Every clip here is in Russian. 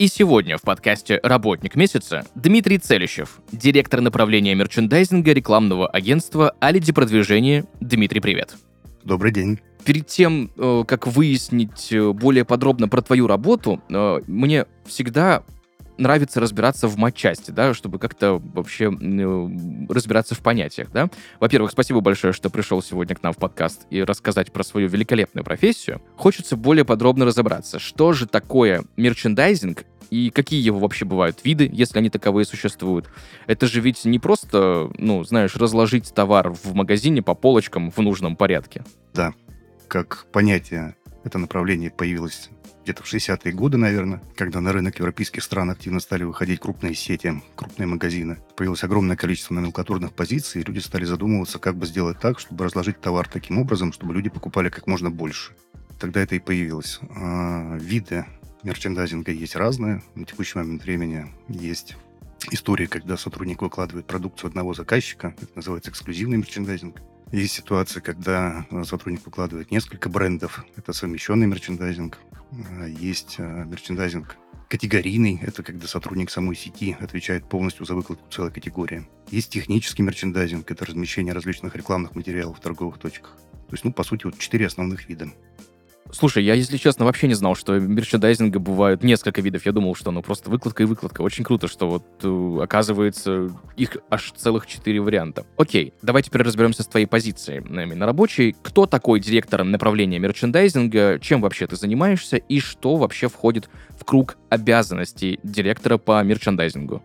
и сегодня в подкасте «Работник месяца» Дмитрий Целищев, директор направления мерчендайзинга рекламного агентства «Алиди продвижение». Дмитрий, привет. Добрый день. Перед тем, э, как выяснить э, более подробно про твою работу, э, мне всегда нравится разбираться в матчасти, да, чтобы как-то вообще разбираться в понятиях, да. Во-первых, спасибо большое, что пришел сегодня к нам в подкаст и рассказать про свою великолепную профессию. Хочется более подробно разобраться, что же такое мерчендайзинг и какие его вообще бывают виды, если они таковые существуют. Это же ведь не просто, ну, знаешь, разложить товар в магазине по полочкам в нужном порядке. Да, как понятие это направление появилось где-то в 60-е годы, наверное, когда на рынок европейских стран активно стали выходить крупные сети, крупные магазины. Появилось огромное количество номенклатурных позиций, и люди стали задумываться, как бы сделать так, чтобы разложить товар таким образом, чтобы люди покупали как можно больше. Тогда это и появилось. А, виды мерчендайзинга есть разные. На текущий момент времени есть истории, когда сотрудник выкладывает продукцию одного заказчика. Это называется эксклюзивный мерчендайзинг. Есть ситуация, когда сотрудник выкладывает несколько брендов. Это совмещенный мерчендайзинг. А, есть а, мерчендайзинг категорийный. Это когда сотрудник самой сети отвечает полностью за выкладку целой категории. Есть технический мерчендайзинг. Это размещение различных рекламных материалов в торговых точках. То есть, ну, по сути, вот четыре основных вида. Слушай, я, если честно, вообще не знал, что мерчендайзинга бывают несколько видов. Я думал, что ну просто выкладка и выкладка. Очень круто, что вот э, оказывается их аж целых четыре варианта. Окей, давай теперь разберемся с твоей позицией на рабочей. Кто такой директор направления мерчендайзинга? Чем вообще ты занимаешься? И что вообще входит в круг обязанностей директора по мерчендайзингу?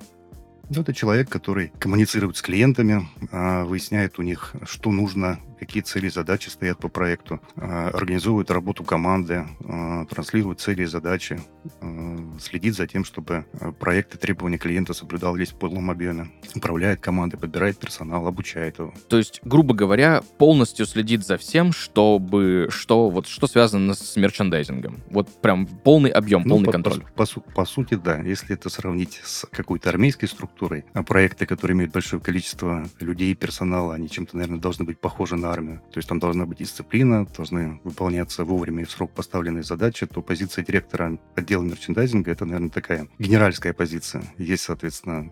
Ну, это человек, который коммуницирует с клиентами, а, выясняет у них, что нужно какие цели и задачи стоят по проекту, а, организовывает работу команды, а, транслирует цели и задачи, а, следит за тем, чтобы проекты требования клиента соблюдались в полном объеме, управляет командой, подбирает персонал, обучает его. То есть, грубо говоря, полностью следит за всем, чтобы что вот что связано с мерчендайзингом. Вот прям полный объем, ну, полный по, контроль. По, по, по сути, да. Если это сравнить с какой-то армейской структурой, а проекты, которые имеют большое количество людей персонала, они чем-то, наверное, должны быть похожи на на армию. То есть там должна быть дисциплина, должны выполняться вовремя и в срок поставленные задачи, то позиция директора отдела мерчендайзинга это, наверное, такая генеральская позиция. Есть, соответственно,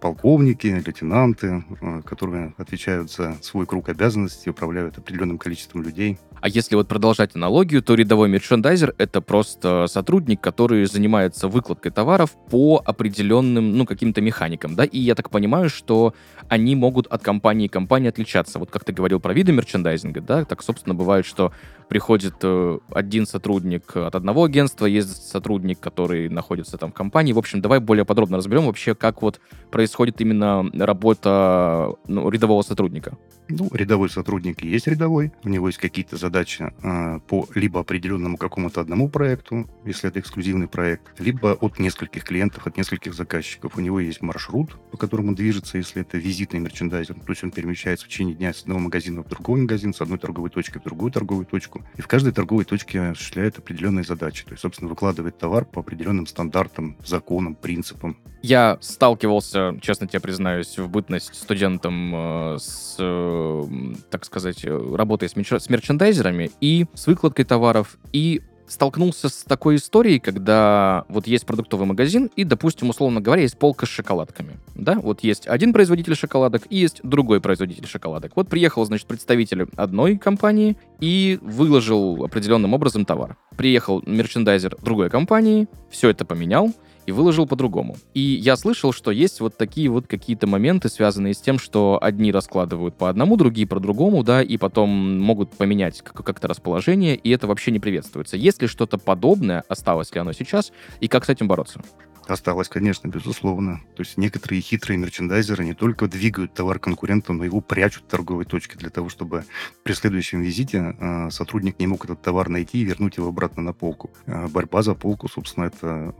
полковники, лейтенанты, а, которые отвечают за свой круг обязанностей, управляют определенным количеством людей. А если вот продолжать аналогию, то рядовой мерчендайзер — это просто сотрудник, который занимается выкладкой товаров по определенным, ну, каким-то механикам, да? И я так понимаю, что они могут от компании к компании отличаться. Вот как ты говорил про виды мерчендайзинга, да, так, собственно, бывает, что приходит э, один сотрудник от одного агентства, есть сотрудник, который находится там в компании. В общем, давай более подробно разберем вообще, как вот происходит именно работа ну, рядового сотрудника. Ну, рядовой сотрудник есть рядовой, у него есть какие-то задачи э, по либо определенному какому-то одному проекту, если это эксклюзивный проект, либо от нескольких клиентов, от нескольких заказчиков. У него есть маршрут, по которому он движется, если это визитный мерчендайзер, то есть он перемещается в течение дня с одного магазина в другой магазин, с одной торговой точки в другую торговую точку, и в каждой торговой точке осуществляет определенные задачи, то есть, собственно, выкладывает товар по определенным стандартам, законам, принципам. Я сталкивался, честно тебе признаюсь, в бытность студентом э, с э, так сказать, работой с, мерч- с мерчендайзерами и с выкладкой товаров, и столкнулся с такой историей, когда вот есть продуктовый магазин, и, допустим, условно говоря, есть полка с шоколадками. Да, вот есть один производитель шоколадок и есть другой производитель шоколадок. Вот приехал, значит, представитель одной компании и выложил определенным образом товар. Приехал мерчендайзер другой компании, все это поменял, и выложил по-другому. И я слышал, что есть вот такие вот какие-то моменты, связанные с тем, что одни раскладывают по одному, другие по другому, да, и потом могут поменять как-то расположение, и это вообще не приветствуется. Есть ли что-то подобное, осталось ли оно сейчас, и как с этим бороться? Осталось, конечно, безусловно. То есть некоторые хитрые мерчендайзеры не только двигают товар конкурентам, но его прячут в торговой точке для того, чтобы при следующем визите э, сотрудник не мог этот товар найти и вернуть его обратно на полку. Э, борьба за полку, собственно, это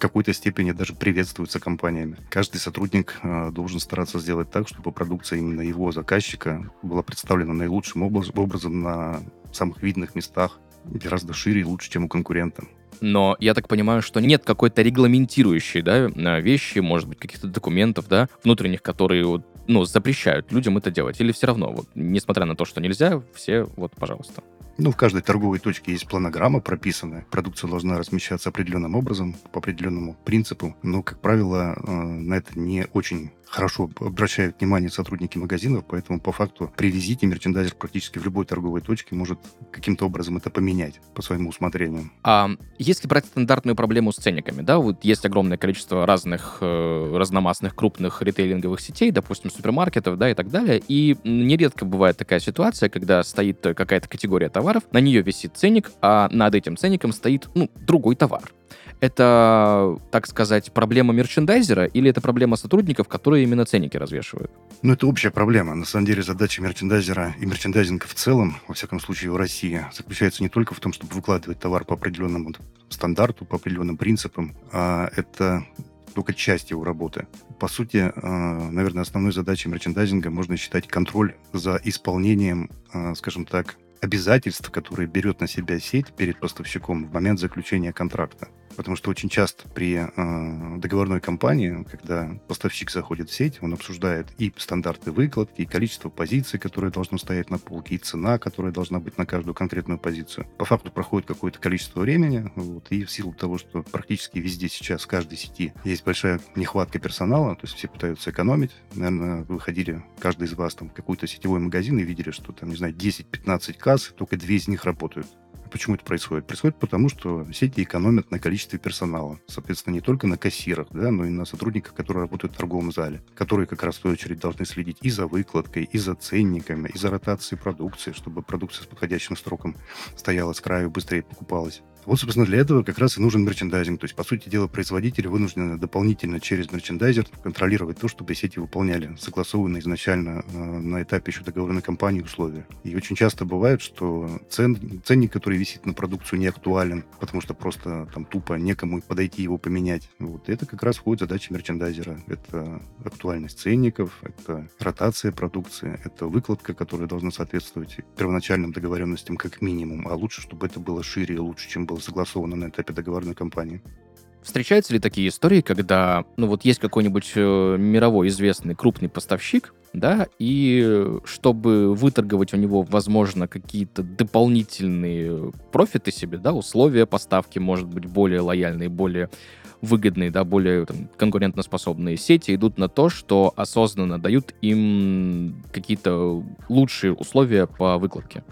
какой-то степени даже приветствуется компаниями. Каждый сотрудник э, должен стараться сделать так, чтобы продукция именно его заказчика была представлена наилучшим образ, образом на самых видных местах, гораздо шире и лучше, чем у конкурента. Но я так понимаю, что нет какой-то регламентирующей да, э, вещи, может быть, каких-то документов, да, внутренних, которые вот, ну, запрещают людям это делать. Или все равно, вот, несмотря на то, что нельзя, все, вот, пожалуйста. Ну, в каждой торговой точке есть планограмма прописанная. Продукция должна размещаться определенным образом, по определенному принципу. Но, как правило, э, на это не очень хорошо обращают внимание сотрудники магазинов, поэтому по факту при визите мерчендайзер практически в любой торговой точке может каким-то образом это поменять по своему усмотрению. А если брать стандартную проблему с ценниками, да, вот есть огромное количество разных э, разномастных крупных ритейлинговых сетей, допустим, супермаркетов, да, и так далее, и нередко бывает такая ситуация, когда стоит какая-то категория товаров, на нее висит ценник, а над этим ценником стоит, ну, другой товар это, так сказать, проблема мерчендайзера или это проблема сотрудников, которые именно ценники развешивают? Ну, это общая проблема. На самом деле задача мерчендайзера и мерчендайзинга в целом, во всяком случае в России, заключается не только в том, чтобы выкладывать товар по определенному стандарту, по определенным принципам, а это только часть его работы. По сути, а, наверное, основной задачей мерчендайзинга можно считать контроль за исполнением, а, скажем так, обязательств, которые берет на себя сеть перед поставщиком в момент заключения контракта. Потому что очень часто при э, договорной кампании, когда поставщик заходит в сеть, он обсуждает и стандарты выкладки, и количество позиций, которые должны стоять на полке, и цена, которая должна быть на каждую конкретную позицию. По факту проходит какое-то количество времени, вот, и в силу того, что практически везде сейчас, в каждой сети, есть большая нехватка персонала, то есть все пытаются экономить. Наверное, вы выходили, каждый из вас, там, в какой-то сетевой магазин и видели, что там, не знаю, 10-15 касс, только две из них работают. Почему это происходит? Происходит потому, что сети экономят на количестве персонала. Соответственно, не только на кассирах, да, но и на сотрудниках, которые работают в торговом зале, которые как раз в свою очередь должны следить и за выкладкой, и за ценниками, и за ротацией продукции, чтобы продукция с подходящим сроком стояла с краю, быстрее покупалась. Вот, собственно, для этого как раз и нужен мерчендайзинг. То есть, по сути дела, производители вынуждены дополнительно через мерчендайзер контролировать то, чтобы сети выполняли согласованные изначально э, на этапе еще договорной кампании условия. И очень часто бывает, что цен, ценник, который висит на продукцию, не актуален, потому что просто там тупо некому подойти его поменять. Вот. Это как раз входит задача мерчендайзера. Это актуальность ценников, это ротация продукции, это выкладка, которая должна соответствовать первоначальным договоренностям как минимум, а лучше, чтобы это было шире и лучше, чем было согласовано на этапе договорной кампании. Встречаются ли такие истории, когда, ну вот есть какой-нибудь э, мировой известный крупный поставщик, да, и чтобы выторговать у него, возможно, какие-то дополнительные профиты себе, да, условия поставки, может быть, более лояльные, более выгодные, да, более там, конкурентоспособные сети идут на то, что осознанно дают им какие-то лучшие условия по выкладке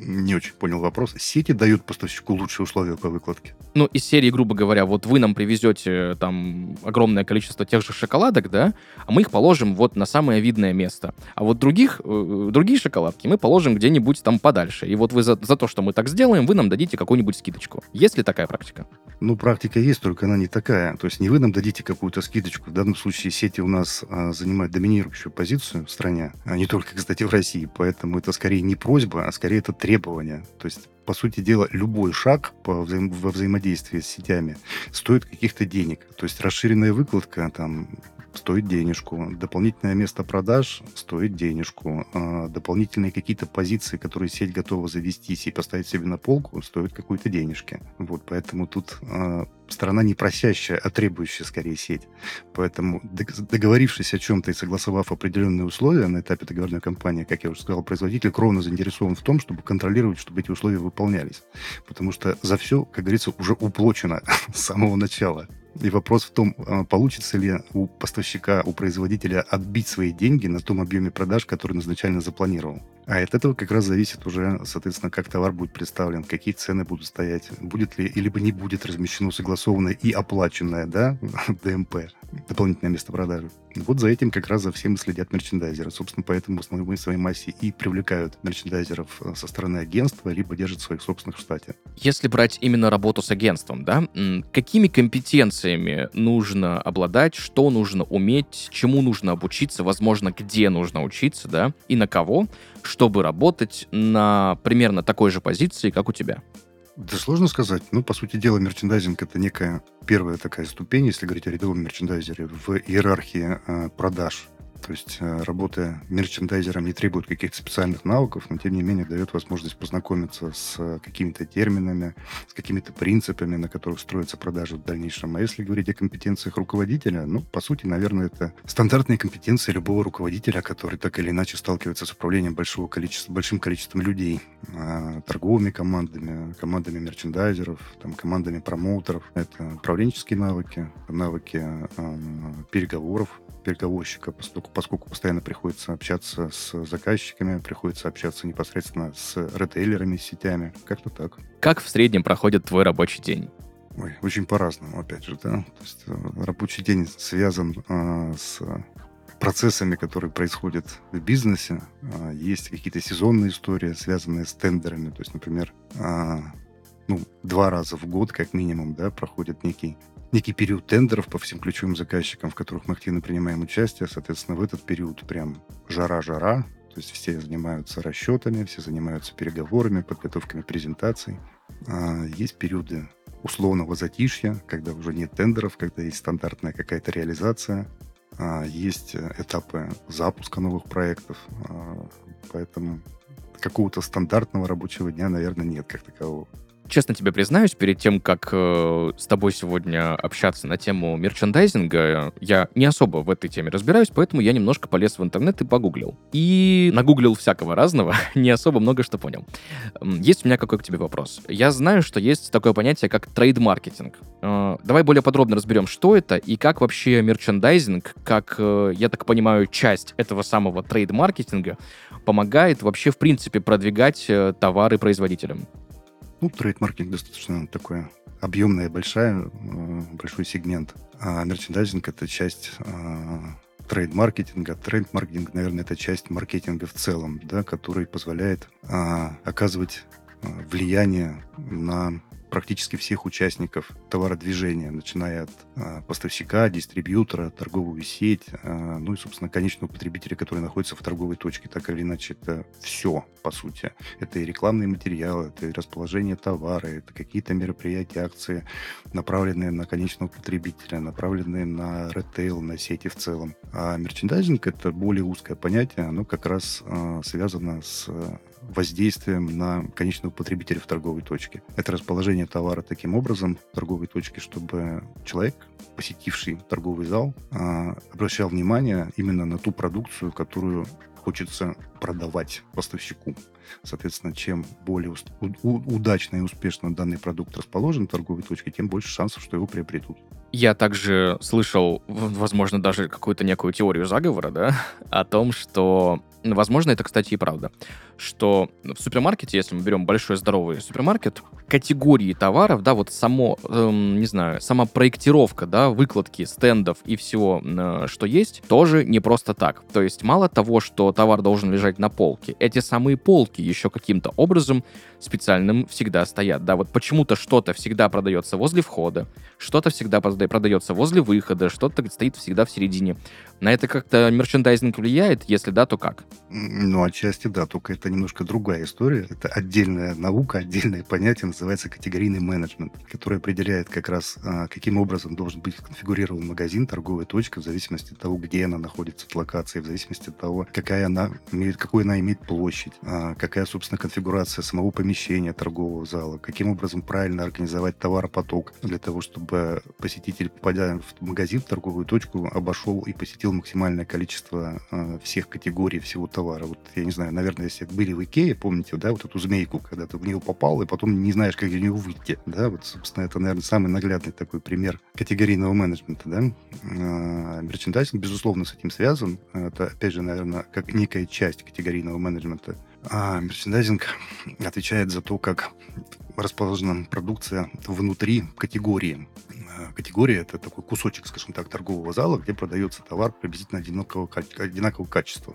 не очень понял вопрос. Сети дают поставщику лучшие условия по выкладке? Ну, из серии, грубо говоря, вот вы нам привезете там огромное количество тех же шоколадок, да, а мы их положим вот на самое видное место. А вот других, э, другие шоколадки мы положим где-нибудь там подальше. И вот вы за, за то, что мы так сделаем, вы нам дадите какую-нибудь скидочку. Есть ли такая практика? Ну, практика есть, только она не такая. То есть не вы нам дадите какую-то скидочку. В данном случае сети у нас а, занимают доминирующую позицию в стране, а не только, кстати, в России. Поэтому это скорее не просьба, а скорее это требования. То есть, по сути дела, любой шаг по взаим- во взаимодействии с сетями стоит каких-то денег. То есть расширенная выкладка, там, стоит денежку. Дополнительное место продаж стоит денежку. А дополнительные какие-то позиции, которые сеть готова завестись и поставить себе на полку, стоят какой-то денежки. Вот, поэтому тут а, сторона не просящая, а требующая скорее сеть. Поэтому договорившись о чем-то и согласовав определенные условия на этапе договорной кампании, как я уже сказал, производитель кровно заинтересован в том, чтобы контролировать, чтобы эти условия выполнялись. Потому что за все, как говорится, уже уплочено с самого начала. И вопрос в том, а, получится ли у поставщика, у производителя отбить свои деньги на том объеме продаж, который он изначально запланировал. А от этого как раз зависит уже, соответственно, как товар будет представлен, какие цены будут стоять, будет ли, либо не будет размещено согласованное и оплаченное, да, ДМП, дополнительное место продажи. Вот за этим как раз за всем следят мерчендайзеры. Собственно, поэтому в основной своей массе и привлекают мерчендайзеров э, со стороны агентства, либо держат своих собственных в штате. Если брать именно работу с агентством, да, какими компетенциями нужно обладать, что нужно уметь, чему нужно обучиться, возможно, где нужно учиться, да, и на кого, чтобы работать на примерно такой же позиции, как у тебя? Да сложно сказать. Ну, по сути дела, мерчендайзинг — это некая первая такая ступень, если говорить о рядовом мерчендайзере, в иерархии э, продаж то есть э, работа мерчендайзером не требует каких-то специальных навыков, но тем не менее дает возможность познакомиться с э, какими-то терминами, с какими-то принципами, на которых строятся продажи в дальнейшем. А если говорить о компетенциях руководителя, ну, по сути, наверное, это стандартные компетенции любого руководителя, который так или иначе сталкивается с управлением большого количества, большим количеством людей, а, торговыми командами, командами мерчендайзеров, там, командами промоутеров. Это управленческие навыки, навыки э, переговоров, переговорщика, поскольку, поскольку постоянно приходится общаться с заказчиками, приходится общаться непосредственно с ритейлерами, с сетями. Как-то так. Как в среднем проходит твой рабочий день? Ой, очень по-разному, опять же, да. То есть э, рабочий день связан э, с процессами, которые происходят в бизнесе. Э, есть какие-то сезонные истории, связанные с тендерами. То есть, например, э, ну, два раза в год, как минимум, да, проходит некий некий период тендеров по всем ключевым заказчикам, в которых мы активно принимаем участие. Соответственно, в этот период прям жара-жара, то есть все занимаются расчетами, все занимаются переговорами, подготовками презентаций. А, есть периоды условного затишья, когда уже нет тендеров, когда есть стандартная какая-то реализация. А, есть этапы запуска новых проектов. А, поэтому какого-то стандартного рабочего дня, наверное, нет как такового честно тебе признаюсь, перед тем, как э, с тобой сегодня общаться на тему мерчендайзинга, я не особо в этой теме разбираюсь, поэтому я немножко полез в интернет и погуглил. И нагуглил всякого разного, не особо много что понял. Есть у меня какой к тебе вопрос. Я знаю, что есть такое понятие, как трейд-маркетинг. Э, давай более подробно разберем, что это и как вообще мерчендайзинг, как, э, я так понимаю, часть этого самого трейд-маркетинга помогает вообще, в принципе, продвигать э, товары производителям. Ну, трейд-маркетинг достаточно такое объемная, большая, э, большой сегмент. А мерчендайзинг — это часть э, трейд-маркетинга. Трейд-маркетинг, наверное, это часть маркетинга в целом, да, который позволяет а, оказывать э, влияние на практически всех участников товародвижения, начиная от э, поставщика, дистрибьютора, торговую сеть, э, ну и, собственно, конечного потребителя, который находится в торговой точке. Так или иначе, это все, по сути. Это и рекламные материалы, это и расположение товара, это какие-то мероприятия, акции, направленные на конечного потребителя, направленные на ритейл, на сети в целом. А мерчендайзинг — это более узкое понятие, оно как раз э, связано с воздействием на конечного потребителя в торговой точке. Это расположение товара таким образом в торговой точке, чтобы человек, посетивший торговый зал, а, обращал внимание именно на ту продукцию, которую хочется продавать поставщику. Соответственно, чем более удачно и успешно данный продукт расположен в торговой точке, тем больше шансов, что его приобретут. Я также слышал, возможно, даже какую-то некую теорию заговора, да, о том, что возможно, это, кстати, и правда, что в супермаркете, если мы берем большой здоровый супермаркет, категории товаров, да, вот само, эм, не знаю, сама проектировка, да, выкладки стендов и всего, э, что есть, тоже не просто так. То есть мало того, что товар должен лежать на полке, эти самые полки еще каким-то образом специальным всегда стоят. Да, вот почему-то что-то всегда продается возле входа, что-то всегда продается возле выхода, что-то стоит всегда в середине. На это как-то мерчендайзинг влияет? Если да, то как? Ну, отчасти да, только это немножко другая история. Это отдельная наука, отдельное понятие, называется категорийный менеджмент, который определяет как раз, а, каким образом должен быть конфигурирован магазин, торговая точка, в зависимости от того, где она находится от локации, в зависимости от того, какая она имеет, какую она имеет площадь, а, какая, собственно, конфигурация самого помещения торгового зала, каким образом правильно организовать товаропоток для того, чтобы посетитель, попадая в магазин, в торговую точку, обошел и посетил максимальное количество а, всех категорий всего товара. Вот, я не знаю, наверное, если были в Икее, помните, да, вот эту змейку, когда ты в нее попал, и потом не знаешь, как из нее выйти, да, вот, собственно, это, наверное, самый наглядный такой пример категорийного менеджмента, да. А, мерчендайзинг, безусловно, с этим связан. Это, опять же, наверное, как некая часть категорийного менеджмента. А мерчендайзинг отвечает за то, как расположена продукция внутри категории. Э, категория это такой кусочек, скажем так, торгового зала, где продается товар приблизительно одинакового, одинакового качества.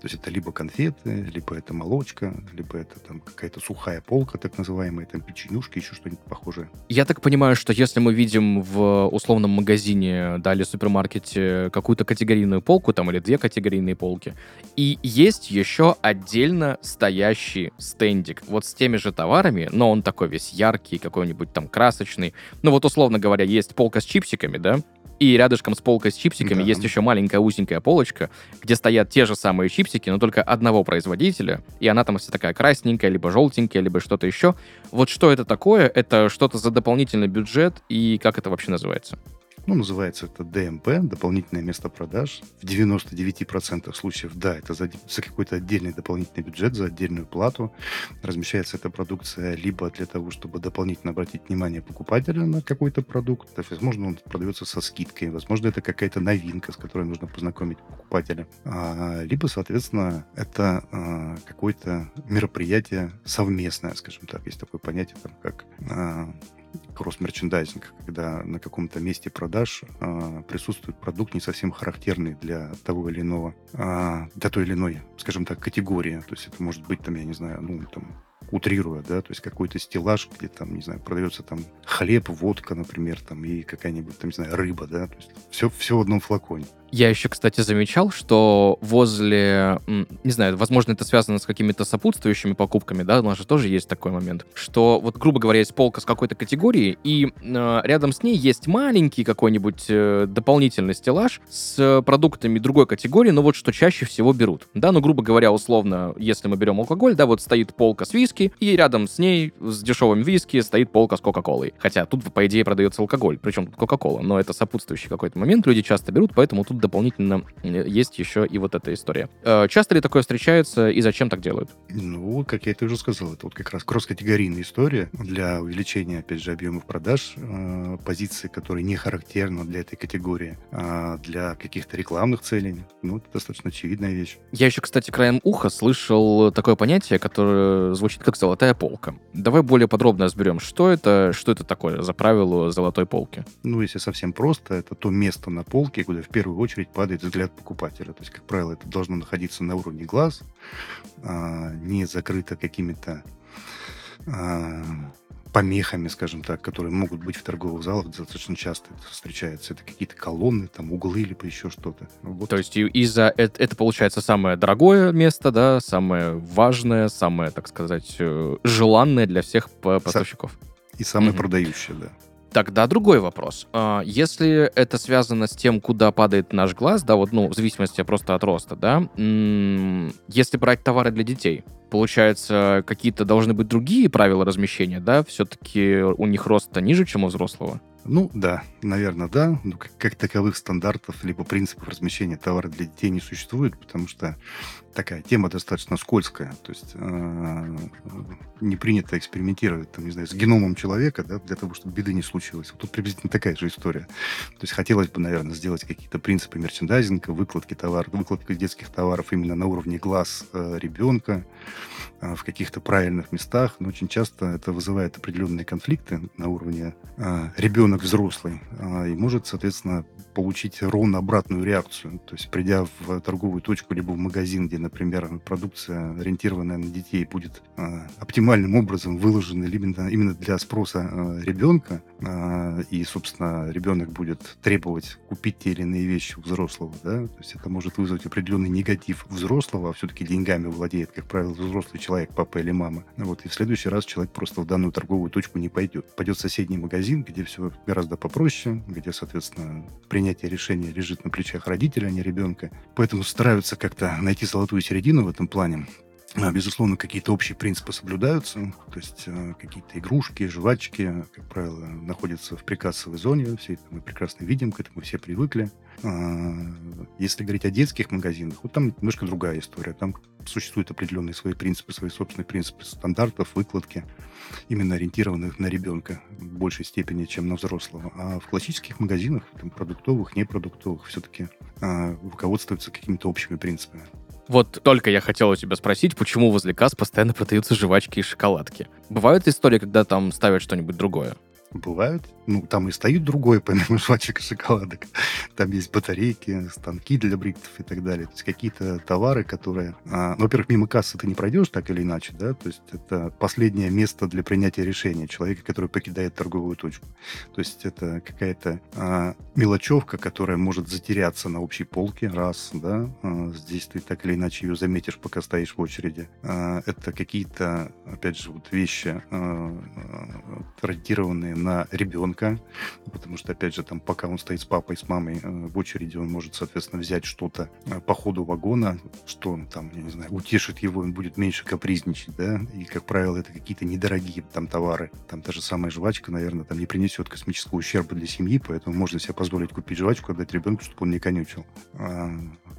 То есть это либо конфеты, либо это молочка, либо это там какая-то сухая полка, так называемая, там печенюшки, еще что-нибудь похожее. Я так понимаю, что если мы видим в условном магазине, да, или супермаркете какую-то категорийную полку, там, или две категорийные полки, и есть еще отдельно стоящий стендик, вот с теми же товарами, но он такой весь яркий, какой-нибудь там красочный. Ну вот, условно говоря, есть полка с чипсиками, да, и рядышком с полкой с чипсиками Да. есть еще маленькая узенькая полочка, где стоят те же самые чипсики, но только одного производителя, и она там вся такая красненькая, либо желтенькая, либо что-то еще. Вот что это такое? Это что-то за дополнительный бюджет, и как это вообще называется? Ну, называется это ДМП, дополнительное место продаж. В 99% случаев, да, это за, за какой-то отдельный дополнительный бюджет, за отдельную плату. Размещается эта продукция либо для того, чтобы дополнительно обратить внимание покупателя на какой-то продукт. То есть, возможно, он продается со скидкой, возможно, это какая-то новинка, с которой нужно познакомить покупателя. А, либо, соответственно, это а, какое-то мероприятие совместное, скажем так. Есть такое понятие, там, как а, кросс-мерчендайзинг, когда на каком-то месте продаж а, присутствует продукт не совсем характерный для того или иного, а, для той или иной, скажем так, категории. То есть это может быть там, я не знаю, ну там утрируя, да, то есть какой-то стеллаж, где там, не знаю, продается там хлеб, водка, например, там и какая-нибудь там, не знаю, рыба, да, то есть все, все в одном флаконе. Я еще, кстати, замечал, что возле, не знаю, возможно, это связано с какими-то сопутствующими покупками, да, у нас же тоже есть такой момент, что вот, грубо говоря, есть полка с какой-то категорией, и э, рядом с ней есть маленький какой-нибудь э, дополнительный стеллаж с продуктами другой категории, но вот что чаще всего берут, да, ну, грубо говоря, условно, если мы берем алкоголь, да, вот стоит полка с виски, и рядом с ней, с дешевым виски, стоит полка с кока-колой. Хотя тут, по идее, продается алкоголь, причем тут кока-кола, но это сопутствующий какой-то момент, люди часто берут, поэтому тут дополнительно есть еще и вот эта история. Э, Часто ли такое встречается и зачем так делают? Ну, как я это уже сказал, это вот как раз кросс-категорийная история для увеличения, опять же, объемов продаж, э, позиции, которые не характерны для этой категории, а для каких-то рекламных целей. Ну, это достаточно очевидная вещь. Я еще, кстати, краем уха слышал такое понятие, которое звучит как золотая полка. Давай более подробно разберем, что это, что это такое за правило золотой полки. Ну, если совсем просто, это то место на полке, куда в первую очередь падает взгляд покупателя. То есть, как правило, это должно находиться на уровне глаз, а, не закрыто какими-то а, помехами, скажем так, которые могут быть в торговых залах достаточно часто это встречается. Это какие-то колонны, там углы, либо еще что-то. Вот. То есть из-за это, это получается самое дорогое место, да, самое важное, самое, так сказать, э, желанное для всех по- поставщиков. И самое Мгм. продающее, да. Тогда другой вопрос. А, Если это связано с тем, куда падает наш глаз, да, вот, ну, в зависимости просто от роста, да, если брать товары для детей, получается, какие-то должны быть другие правила размещения, да, все-таки у них рост ниже, чем у взрослого? Ну, да, наверное, да. Ну, как, как таковых стандартов либо принципов размещения товара для детей не существует, потому что такая тема достаточно скользкая. То есть э, не принято экспериментировать, там, не знаю, с геномом человека, да, для того, чтобы беды не случилось. Вот тут приблизительно такая же история. То есть хотелось бы, наверное, сделать какие-то принципы мерчендайзинга, выкладки товаров, выкладки детских товаров именно на уровне глаз э, ребенка, в каких-то правильных местах, но очень часто это вызывает определенные конфликты на уровне э, ребенок взрослый э, и может, соответственно, получить ровно обратную реакцию. То есть, придя в торговую точку либо в магазин, где, например, продукция, ориентированная на детей, будет э, оптимальным образом выложена именно, именно для спроса э, ребенка, э, и, собственно, ребенок будет требовать купить те или иные вещи у взрослого, да, то есть это может вызвать определенный негатив взрослого, а все-таки деньгами владеет, как правило, взрослый человек, папа или мама. Вот, и в следующий раз человек просто в данную торговую точку не пойдет. Пойдет в соседний магазин, где все гораздо попроще, где, соответственно, принятие решения лежит на плечах родителя, а не ребенка. Поэтому стараются как-то найти золотую середину в этом плане. А, Безусловно, какие-то общие принципы соблюдаются, то есть э, какие-то игрушки, жвачки, как правило, находятся в прикассовой зоне, все это мы прекрасно видим, к этому все привыкли. А, Если говорить о детских магазинах, вот там немножко другая история, там существуют определенные свои принципы, свои собственные принципы стандартов, выкладки, именно ориентированных на ребенка в большей степени, чем на взрослого. А в классических магазинах, там, продуктовых, непродуктовых, все-таки руководствуются какими-то общими принципами. Вот только я хотел у тебя спросить, почему возле касс постоянно продаются жвачки и шоколадки? Бывают истории, когда там ставят что-нибудь другое? Бывают. Ну, там и стоит другое, помимо жвачек и шоколадок. Там есть батарейки, станки для бриктов и так далее. То есть какие-то товары, которые... а, ну, во-первых, мимо кассы ты не пройдешь так или иначе, да? То есть это последнее место для принятия решения человека, который покидает торговую точку. То есть это какая-то а, мелочевка, которая может затеряться на общей полке, раз, да? А, здесь ты так или иначе ее заметишь, пока стоишь в очереди. А, это какие-то, опять же, вот вещи, а, а, ориентированные на ребенка, ребенка, потому что, опять же, там, пока он стоит с папой, с мамой э, в очереди, он может, соответственно, взять что-то э, по ходу вагона, что он там, я не знаю, утешит его, он будет меньше капризничать, да, и, как правило, это какие-то недорогие там товары. Там та же самая жвачка, наверное, там не принесет космического ущерба для семьи, поэтому можно себе позволить купить жвачку, отдать ребенку, чтобы он не конючил. А,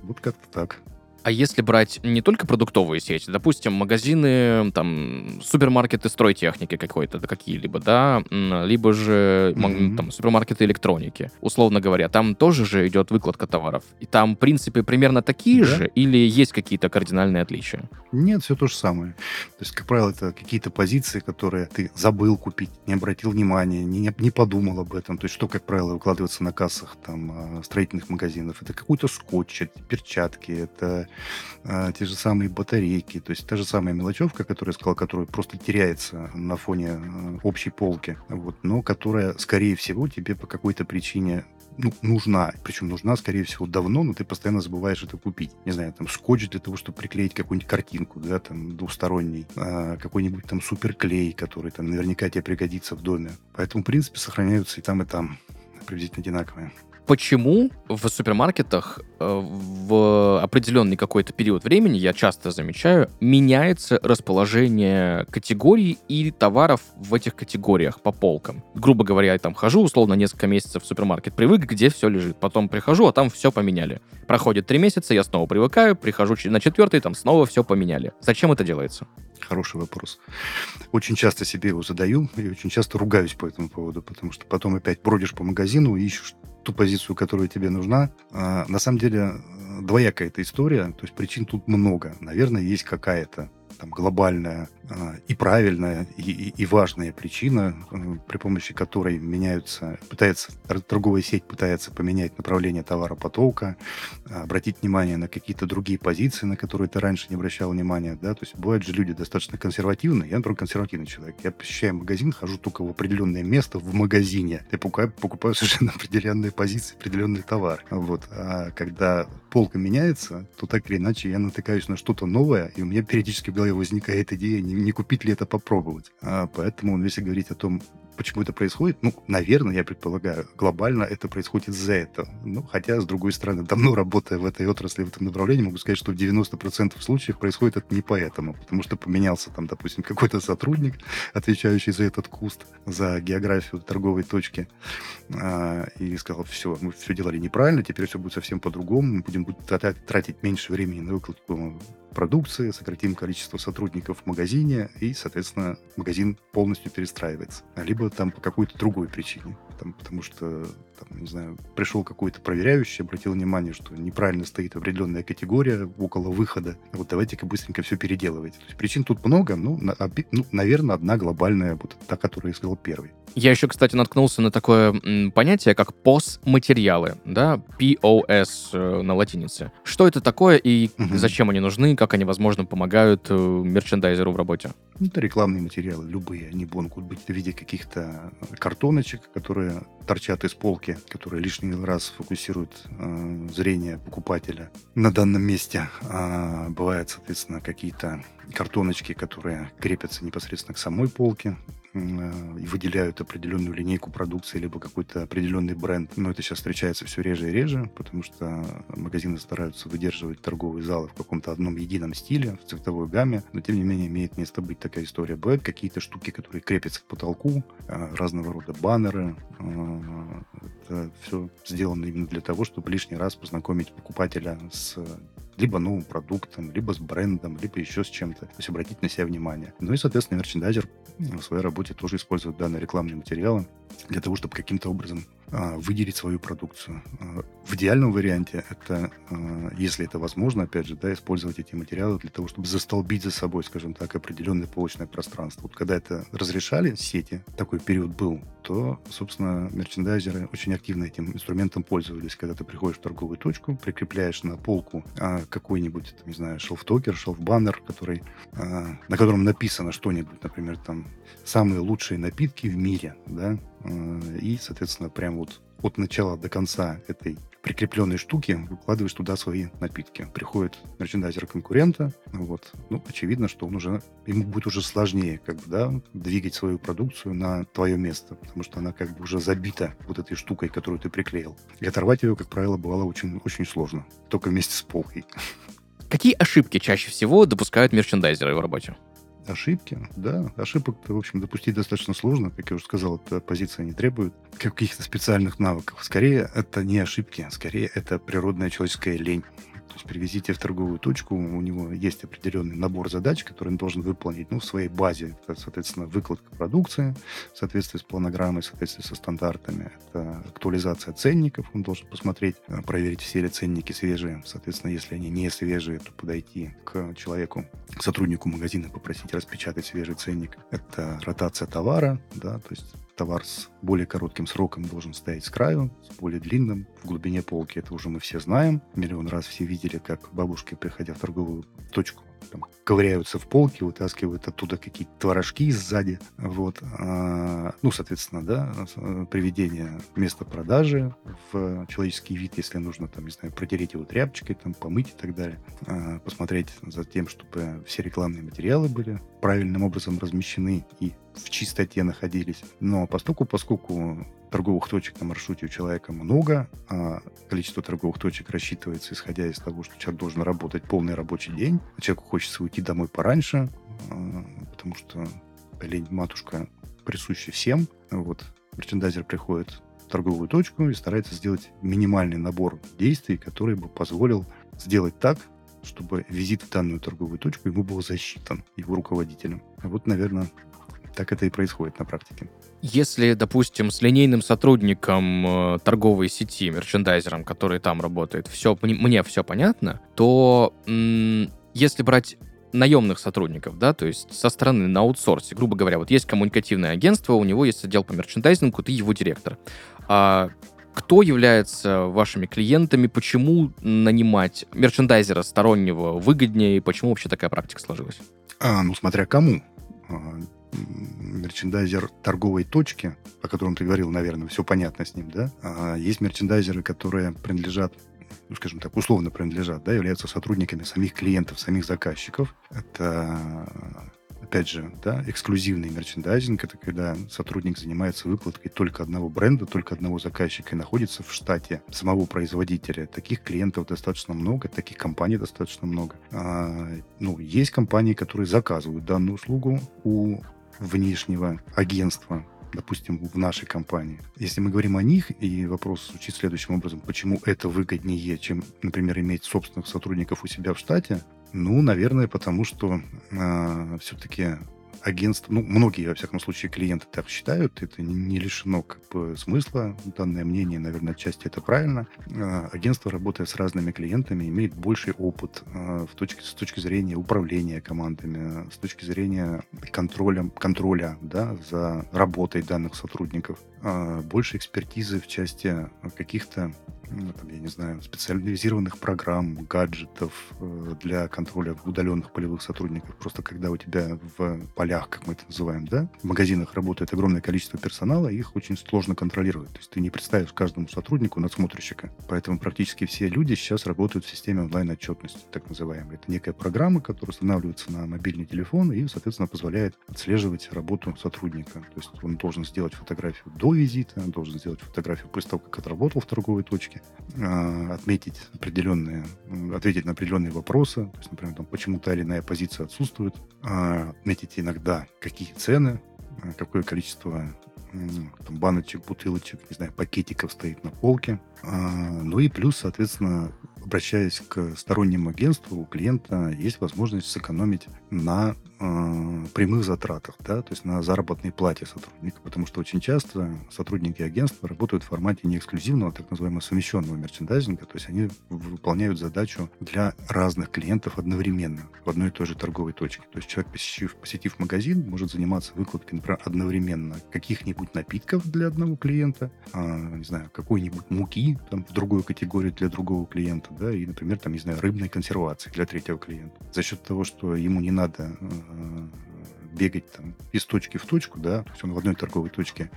вот как-то так. А если брать не только продуктовые сети, допустим, магазины, там, супермаркеты стройтехники какой-то, да, какие-либо, да, либо же Мгм. там, супермаркеты электроники, условно говоря, там тоже же идет выкладка товаров. И там принципы примерно такие Да. же или есть какие-то кардинальные отличия? Нет, все то же самое. То есть, как правило, это какие-то позиции, которые ты забыл купить, не обратил внимания, не, не- подумал об этом. То есть, что, как правило, выкладывается на кассах там, э, строительных магазинов? Это какой-то скотч, это перчатки, это э, те же самые батарейки. То есть, та же самая мелочевка, которую я сказал, которая просто теряется на фоне э, общей полки, вот, но которая, скорее всего, тебе по какой-то причине ну, нужна. Причем нужна, скорее всего, давно, но ты постоянно забываешь это купить. Не знаю, там скотч для того, чтобы приклеить какую-нибудь картинку, да, там двусторонний, а, какой-нибудь там суперклей, который там наверняка тебе пригодится в доме. Поэтому, в принципе, сохраняются и там, и там приблизительно одинаковые. Почему в супермаркетах э, в определенный какой-то период времени, я часто замечаю, меняется расположение категорий и товаров в этих категориях по полкам? Грубо говоря, я там хожу, условно, несколько месяцев в супермаркет, привык, где все лежит. Потом прихожу, а там все поменяли. Проходит три месяца, я снова привыкаю, прихожу на четвертый, там снова все поменяли. Зачем это делается? Хороший вопрос. Очень часто себе его задаю и очень часто ругаюсь по этому поводу, потому что потом опять бродишь по магазину и ищешь ту позицию, которая тебе нужна. А, на самом деле э, двоякая эта история, то есть причин тут много. Наверное, есть какая-то там глобальная а, и правильная, и, и- важная причина, э, при помощи которой меняются, пытается, тор- торговая сеть пытается поменять направление товаропотока, а, обратить внимание на какие-то другие позиции, на которые ты раньше не обращал внимания, да, то есть бывают же люди достаточно консервативные, я, например, консервативный человек, я посещаю магазин, хожу только в определенное место в магазине, я покупаю, покупаю совершенно определенные позиции, определенный товар, вот, а когда полка меняется, то так или иначе я натыкаюсь на что-то новое, и у меня периодически в голове возникает идея, не, не купить ли это попробовать, А, поэтому, если говорить о том, Почему это происходит? Ну, наверное, я предполагаю, глобально это происходит из-за этого. Ну, хотя, с другой стороны, давно работая в этой отрасли, в этом направлении, могу сказать, что в 90% случаев происходит это не поэтому. Потому что поменялся там, допустим, какой-то сотрудник, отвечающий за этот куст, за географию торговой точки, а, и сказал, все, мы все делали неправильно, теперь все будет совсем по-другому, мы будем тра- тратить меньше времени на выкладку продукции, сократим количество сотрудников в магазине, и, соответственно, магазин полностью перестраивается. Либо там по какой-то другой причине. Там, потому что, там, не знаю, пришел какой-то проверяющий, обратил внимание, что неправильно стоит определенная категория около выхода. Вот давайте-ка быстренько все переделывайте. То есть причин тут много, ну, на- ну, наверное, одна глобальная, вот та, которую я сказал первой. Я еще, кстати, наткнулся на такое м, понятие, как POS-материалы, да, POS э, на латинице. Что это такое и Мгм. зачем они нужны, как они, возможно, помогают э, мерчендайзеру в работе? Ну, Это рекламные материалы, любые. Они могут быть в виде каких-то картоночек, которые торчат из полки, которые лишний раз фокусируют э, зрение покупателя на данном месте. А бывают, соответственно, какие-то картоночки, которые крепятся непосредственно к самой полке э, выделяют определенную линейку продукции либо какой-то определенный бренд. Но это сейчас встречается все реже и реже, потому что магазины стараются выдерживать торговые залы в каком-то одном едином стиле, в цветовой гамме, но тем не менее имеет место быть такая история. Бывают какие-то штуки, которые крепятся к потолку, э, разного рода баннеры. Э, Это все сделано именно для того, чтобы лишний раз познакомить покупателя с либо новым продуктом, либо с брендом, либо еще с чем-то. То есть обратить на себя внимание. Ну и, соответственно, мерчендайзер в своей работе тоже использует данные рекламные материалы для того, чтобы каким-то образом выделить свою продукцию. А, В идеальном варианте это, а, если это возможно, опять же, да, использовать эти материалы для того, чтобы застолбить за собой, скажем так, определенное полочное пространство. Вот когда это разрешали сети, такой период был, то, собственно, мерчендайзеры очень активно этим инструментом пользовались. Когда ты приходишь в торговую точку, прикрепляешь на полку а, какой-нибудь, не знаю, шелфтокер, шелфбаннер, который, а, на котором написано что-нибудь, например, там, самые лучшие напитки в мире, да, э, и, соответственно, прям вот от начала до конца этой прикрепленной штуки выкладываешь туда свои напитки. Приходит мерчендайзер конкурента, вот, ну, очевидно, что он уже, ему будет уже сложнее, как бы, да, двигать свою продукцию на твое место, потому что она как бы уже забита вот этой штукой, которую ты приклеил. И оторвать ее, как правило, бывало очень, очень сложно. Только вместе с полкой. Какие ошибки чаще всего допускают мерчендайзеры в работе? Ошибки, да. Ошибок-то, в общем, допустить достаточно сложно. Как я уже сказал, эта позиция не требует каких-то специальных навыков. Скорее, это не ошибки, скорее, это природная человеческая лень. То есть привезите в торговую точку, у него есть определенный набор задач, который он должен выполнить ну, в своей базе. Это, соответственно, выкладка продукции в соответствии с планограммой, в соответствии со стандартами. Это актуализация ценников, он должен посмотреть, э, проверить, все ли ценники свежие. Соответственно, если они не свежие, то подойти к человеку, к сотруднику магазина, попросить распечатать свежий ценник. Это ротация товара, да, то есть товар с более коротким сроком должен стоять с краю, с более длинным, в глубине полки. Это уже мы все знаем. Миллион раз все видели, как бабушки, приходя в торговую точку, там, ковыряются в полке, вытаскивают оттуда какие-то творожки сзади. Вот. А, ну, соответственно, да, приведение места продажи в человеческий вид, если нужно, там, не знаю, протереть его тряпочкой, там, помыть и так далее. А, посмотреть за тем, чтобы все рекламные материалы были правильным образом размещены и в чистоте находились. Но поскольку, поскольку торговых точек на маршруте у человека много, а количество торговых точек рассчитывается исходя из того, что человек должен работать полный рабочий день, а человеку хочется уйти домой пораньше, а, потому что лень матушка присуща всем. Вот мерчендайзер приходит в торговую точку и старается сделать минимальный набор действий, который бы позволил сделать так, чтобы визит в данную торговую точку ему был засчитан его руководителем. Вот, наверное, так это и происходит на практике. Если, допустим, с линейным сотрудником э, торговой сети, мерчендайзером, который там работает, все, мне все понятно, то если брать наемных сотрудников, да, то есть со стороны на аутсорсе, грубо говоря, вот есть коммуникативное агентство, у него есть отдел по мерчендайзингу, ты его директор. А кто является вашими клиентами, почему нанимать мерчендайзера стороннего выгоднее и почему вообще такая практика сложилась? А, ну, смотря кому. Мерчендайзер торговой точки, о котором ты говорил, наверное, все понятно с ним, да? А есть мерчендайзеры, которые принадлежат ну, скажем так, условно принадлежат, да, являются сотрудниками самих клиентов, самих заказчиков. Это опять же, да, эксклюзивный мерчендайзинг – это когда сотрудник занимается выкладкой только одного бренда, только одного заказчика и находится в штате самого производителя. Таких клиентов достаточно много, таких компаний достаточно много. А, ну, есть компании, которые заказывают данную услугу у внешнего агентства, допустим, в нашей компании. Если мы говорим о них, и вопрос звучит следующим образом, почему это выгоднее, чем, например, иметь собственных сотрудников у себя в штате, ну, наверное, потому что э, а, все-таки агентство, ну, многие, во всяком случае, клиенты так считают, это не лишено как бы смысла, данное мнение, наверное, отчасти это правильно. А, агентство, работая с разными клиентами, имеет больший опыт а, в точке, с точки зрения управления командами, с точки зрения контроля, контроля да, за работой данных сотрудников, больше экспертизы в части каких-то ну, там, я не знаю, специализированных программ, гаджетов э, для контроля удаленных полевых сотрудников. Просто когда у тебя в полях, как мы это называем, да, в магазинах работает огромное количество персонала, их очень сложно контролировать. То есть ты не представишь каждому сотруднику надсмотрщика. Поэтому практически все люди сейчас работают в системе онлайн-отчетности, так называемой. Это некая программа, которая устанавливается на мобильный телефон и, соответственно, позволяет отслеживать работу сотрудника. То есть он должен сделать фотографию до визита, должен сделать фотографию после того, как отработал в торговой точке, а, отметить определенные, ответить на определенные вопросы, то есть, например, там, почему та или иная позиция отсутствует, а, отметить иногда, какие цены, а, какое количество там, баночек, бутылочек, не знаю, пакетиков стоит на полке. Ну и плюс, соответственно, обращаясь к стороннему агентству, у клиента есть возможность сэкономить на прямых затратах, да, то есть на заработной плате сотрудника, потому что очень часто сотрудники агентства работают в формате не эксклюзивного, а так называемого совмещенного мерчендайзинга, то есть они выполняют задачу для разных клиентов одновременно в одной и той же торговой точке. То есть человек, посетив, посетив магазин, может заниматься выкладкой, например, одновременно каких-нибудь напитков для одного клиента, а, не знаю, какой-нибудь муки там, в другую категорию для другого клиента, да, и, например, там, не знаю, рыбной консервации для третьего клиента. За счет того, что ему не надо э, бегать там из точки в точку, да, то есть он в одной торговой точке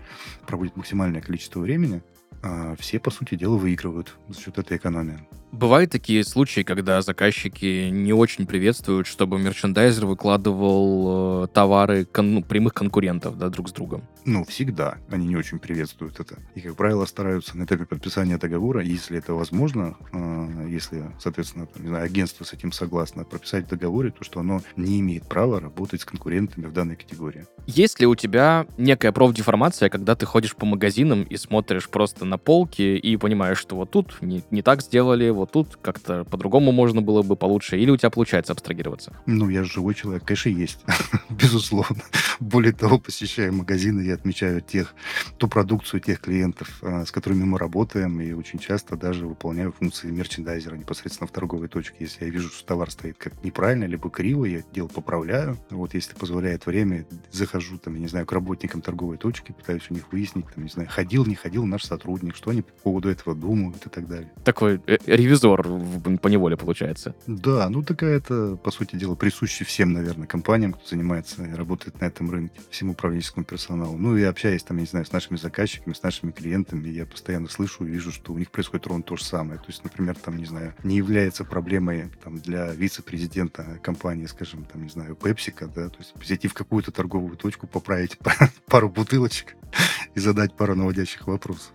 проводит максимальное количество времени, а все, по сути дела, выигрывают за счет этой экономии. Бывают такие случаи, когда заказчики не очень приветствуют, чтобы мерчендайзер выкладывал э, товары кон- ну, прямых конкурентов да, друг с другом. Ну, всегда они не очень приветствуют это. И, как правило, стараются на этапе подписания договора, если это возможно, э, если, соответственно, там, не знаю, агентство с этим согласно, прописать в договоре то, что оно не имеет права работать с конкурентами в данной категории. Есть ли у тебя некая профдеформация, когда ты ходишь по магазинам и смотришь просто на полки и понимаешь, что вот тут не, не так сделали, вот тут как-то по-другому можно было бы получше, или у тебя получается абстрагироваться? Ну, я же живой человек, конечно, есть, безусловно. Более того, посещая магазины, я отмечаю тех, ту продукцию тех клиентов, а, с которыми мы работаем, и очень часто даже выполняю функции мерчендайзера непосредственно в торговой точке. Если я вижу, что товар стоит как неправильно, либо криво, я дело поправляю. Вот если позволяет время, захожу, там, я не знаю, к работникам торговой точки, пытаюсь у них выяснить, там, не знаю, ходил, не ходил наш сотрудник, что они по поводу этого думают и так далее. Такой э, ревизор по неволе получается. Да, ну такая это, по сути дела, присуща всем, наверное, компаниям, кто занимается и работает на этом рынке, всему управленческому персоналу. Ну и общаясь там, я не знаю, с нашими заказчиками, с нашими клиентами, я постоянно слышу и вижу, что у них происходит ровно то же самое. То есть, например, там, не знаю, не является проблемой там, для вице-президента компании, скажем, там, не знаю, PepsiCo, да, то есть зайти в какую-то торговую точку, поправить пару бутылочек и задать пару наводящих вопросов.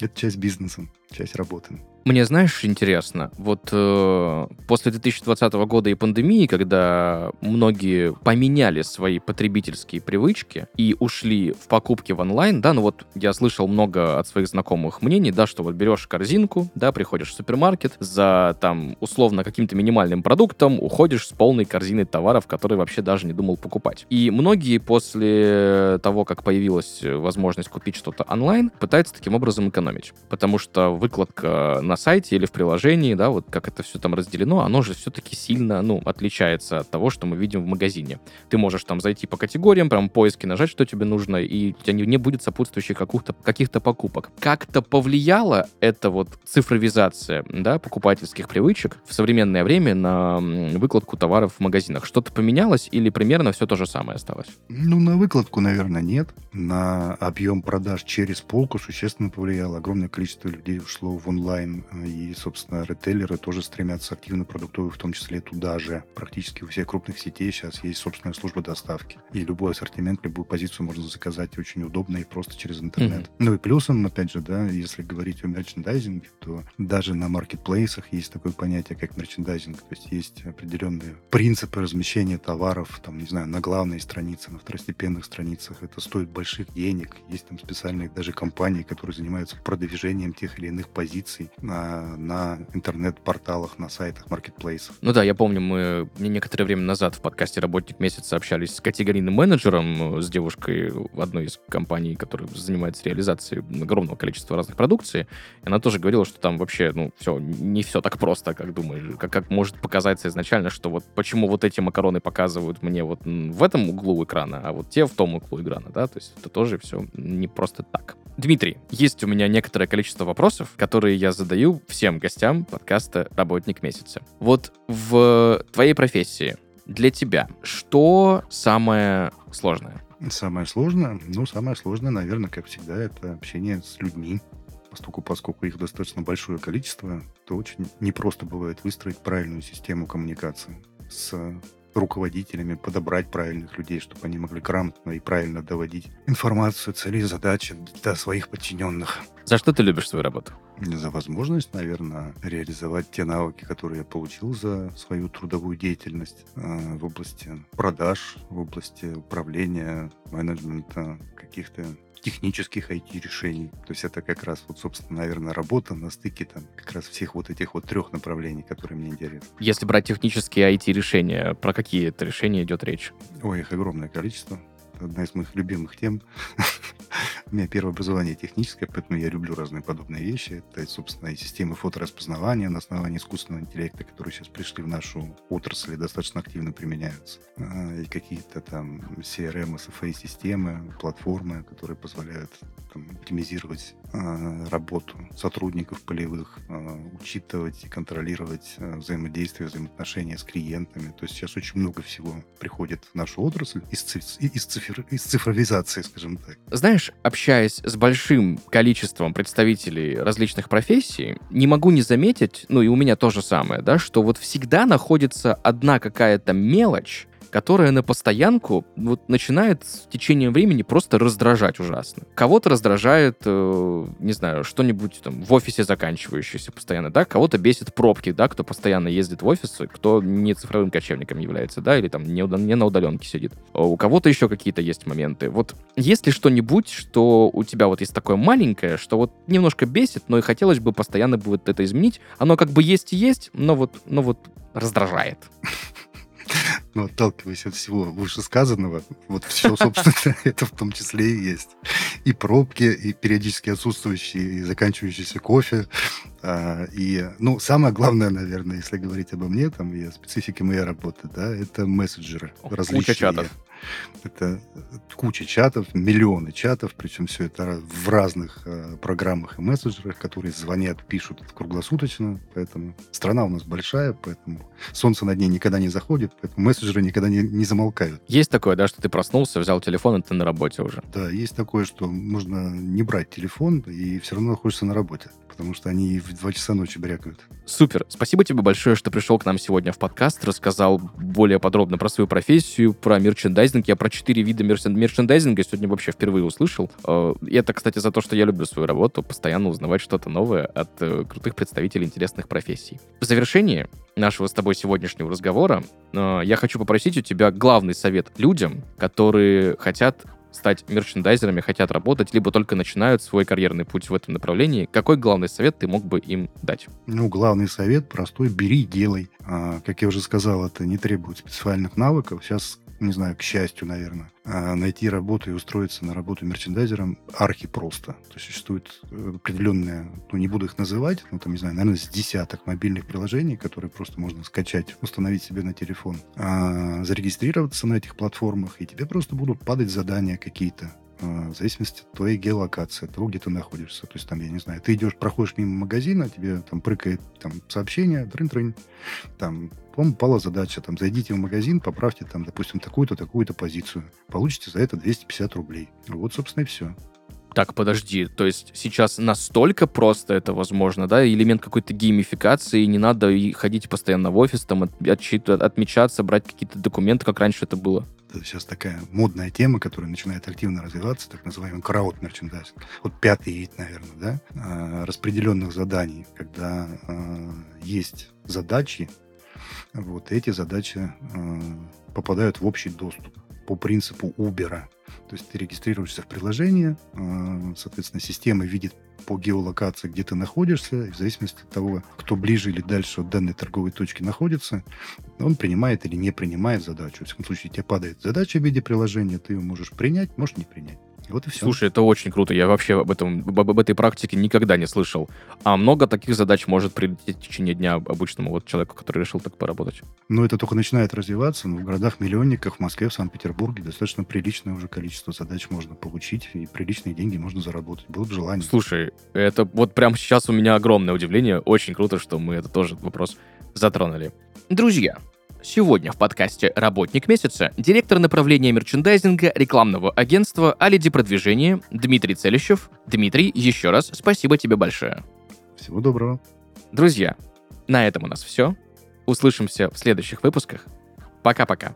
Это часть бизнеса, часть работы. Мне, знаешь, интересно, вот э, после 2020 года и пандемии, когда многие поменяли свои потребительские привычки и ушли в покупки в онлайн, да, ну вот я слышал много от своих знакомых мнений, да, что вот берешь корзинку, да, приходишь в супермаркет, за там условно каким-то минимальным продуктом уходишь с полной корзиной товаров, которые вообще даже не думал покупать. И многие после того, как появилась возможность купить что-то онлайн, пытаются таким образом экономить, потому что выкладка на сайте или в приложении, да, вот как это все там разделено, оно же все-таки сильно, ну, отличается от того, что мы видим в магазине. Ты можешь там зайти по категориям, прям поиски нажать, что тебе нужно, и у тебя не, будет сопутствующих каких-то каких покупок. Как-то повлияла эта вот цифровизация, да, покупательских привычек в современное время на выкладку товаров в магазинах? Что-то поменялось или примерно все то же самое осталось? Ну, на выкладку, наверное, нет. На объем продаж через полку существенно повлияло. Огромное количество людей ушло в онлайн. И, собственно, ритейлеры тоже стремятся активно продуктовые, в том числе туда же. Практически у всех крупных сетей сейчас есть собственная служба доставки. И любой ассортимент, любую позицию можно заказать очень удобно и просто через интернет. Ну и плюсом, опять же, да, если говорить о мерчендайзинге, то даже на маркетплейсах есть такое понятие, как мерчендайзинг. То есть есть определенные принципы размещения товаров, там, не знаю, на главной странице, на второстепенных страницах. Это стоит больших денег. Есть там специальные даже компании, которые занимаются продвижением тех или иных позиций на, на интернет-порталах, на сайтах маркетплейсов. Ну да, я помню, мы не- некоторое время назад в подкасте «Работник месяца» общались с категорийным менеджером, э, с девушкой в одной из компаний, которая занимается реализацией огромного количества разных продукций. И она тоже говорила, что там вообще, ну, все, не все так просто, как думаешь, как, как может показаться изначально, что вот почему вот эти макароны показывают мне вот в этом углу экрана, а вот те в том углу экрана, да, то есть это тоже все не просто так. Дмитрий, есть у меня некоторое количество вопросов, которые я задаю всем гостям подкаста «Работник месяца». Вот в твоей профессии для тебя что самое сложное? Самое сложное, ну, самое сложное, наверное, как всегда, это общение с людьми. Поскольку, поскольку их достаточно большое количество, то очень непросто бывает выстроить правильную систему коммуникации с руководителями, подобрать правильных людей, чтобы они могли грамотно и правильно доводить информацию, цели, задачи до своих подчиненных. За что ты любишь свою работу? За возможность, наверное, реализовать те навыки, которые я получил за свою трудовую деятельность э, в области продаж, в области управления, менеджмента, каких-то технических IT-решений. То есть это как раз вот, собственно, наверное, работа на стыке там как раз всех вот этих вот трех направлений, которые мне интересны. Если брать технические IT-решения, про какие это решения идет речь? Ой, их огромное количество. Это одна из моих любимых тем. У меня первое образование техническое, поэтому я люблю разные подобные вещи. Это, собственно, и системы фотораспознавания на основании искусственного интеллекта, которые сейчас пришли в нашу отрасль и достаточно активно применяются. А, И какие-то там CRM, SFA-системы, платформы, которые позволяют там, оптимизировать а, работу сотрудников полевых, э, учитывать и контролировать взаимодействие, взаимоотношения с клиентами. То есть сейчас очень много всего приходит в нашу отрасль из, ци- из, цифр- из цифровизации, скажем так. Знаешь, общаясь с большим количеством представителей различных профессий, не могу не заметить, ну и у меня то же самое, да, что вот всегда находится одна какая-то мелочь, которая на постоянку вот начинает с течением времени просто раздражать ужасно. Кого-то раздражает, э, не знаю, что-нибудь там в офисе заканчивающееся постоянно, да, кого-то бесит пробки, да, кто постоянно ездит в офис, кто не цифровым кочевником является, да, или там не, не на удаленке сидит. А У кого-то еще какие-то есть моменты. Вот есть ли что-нибудь, что у тебя вот есть такое маленькое, что вот немножко бесит, но и хотелось бы постоянно бы вот это изменить. Оно как бы есть и есть, но вот, но вот раздражает. Но отталкиваясь от всего вышесказанного, вот все, собственно, это в том числе и есть. И пробки, и периодически отсутствующие, и заканчивающийся кофе. а, И, ну, самое главное, наверное, если говорить обо мне, там, и о специфике моей работы, да, это мессенджеры Куча различные. чатов. Это куча чатов, миллионы чатов, причем все это в разных э, программах и мессенджерах, которые звонят, пишут круглосуточно. Поэтому страна у нас большая, поэтому солнце над ней никогда не заходит, поэтому мессенджеры никогда не, не замолкают. Есть такое, да, что ты проснулся, взял телефон, и ты на работе уже. Да, есть такое, что можно не брать телефон и все равно находишься на работе, потому что они в 2 часа ночи брякают. Супер. Спасибо тебе большое, что пришел к нам сегодня в подкаст, рассказал более подробно про свою профессию, про мерчендайзинг. Я про четыре вида мерчен- мерчендайзинга сегодня вообще впервые услышал. Э, И это, кстати, за то, что я люблю свою работу, постоянно узнавать что-то новое от э, крутых представителей интересных профессий. В завершении нашего с тобой сегодняшнего разговора э, я хочу попросить у тебя главный совет людям, которые хотят стать мерчендайзерами, хотят работать, либо только начинают свой карьерный путь в этом направлении. Какой главный совет ты мог бы им дать? Ну, главный совет простой – бери и делай. А, как я уже сказал, это не требует специальных навыков. Сейчас, не знаю, к счастью, наверное, а, найти работу и устроиться на работу мерчендайзером архи просто. То есть существует э, определенные, ну, не буду их называть, ну, там, не знаю, наверное, с десяток мобильных приложений, которые просто можно скачать, установить себе на телефон, а, зарегистрироваться на этих платформах, и тебе просто будут падать задания какие-то в зависимости от твоей геолокации, от того, где ты находишься. То есть там, я не знаю, ты идешь, проходишь мимо магазина, тебе там прыкает там сообщение, трын-трын, там, вам упала задача, там, зайдите в магазин, поправьте там, допустим, такую-то, такую-то позицию. Получите за это 250 рублей. Вот, собственно, и все. Так, подожди, то есть сейчас настолько просто это возможно, да, элемент какой-то геймификации, не надо ходить постоянно в офис, там, от- отчит- отмечаться, брать какие-то документы, как раньше это было. Сейчас такая модная тема, которая начинает активно развиваться, так называемый крауд-мерчендайзинг. Вот пятый вид, наверное, да, а, распределенных заданий, когда а, есть задачи, вот эти задачи а, попадают в общий доступ по принципу Uber. То есть ты регистрируешься в приложении, а, соответственно, система видит по геолокации, где ты находишься, и в зависимости от того, кто ближе или дальше от данной торговой точки находится, он принимает или не принимает задачу. В всяком случае, тебе падает задача в виде приложения, ты ее можешь принять, можешь не принять. Вот и все. Слушай, это очень круто, я вообще об этом, об, об этой практике никогда не слышал. А много таких задач может прилететь в течение дня обычному вот человеку, который решил так поработать. Но это только начинает развиваться. Но в городах-миллионниках, в Москве, в Санкт-Петербурге достаточно приличное уже количество задач можно получить, и приличные деньги можно заработать. Было бы желание. Слушай, это вот прямо сейчас у меня огромное удивление. Очень круто, что мы это тоже вопрос затронули. Друзья, сегодня в подкасте «Работник месяца» директор направления мерчендайзинга рекламного агентства «Алиди продвижение» Дмитрий Целищев. Дмитрий, еще раз спасибо тебе большое. Всего доброго. Друзья, на этом у нас все. Услышимся в следующих выпусках. Пока-пока.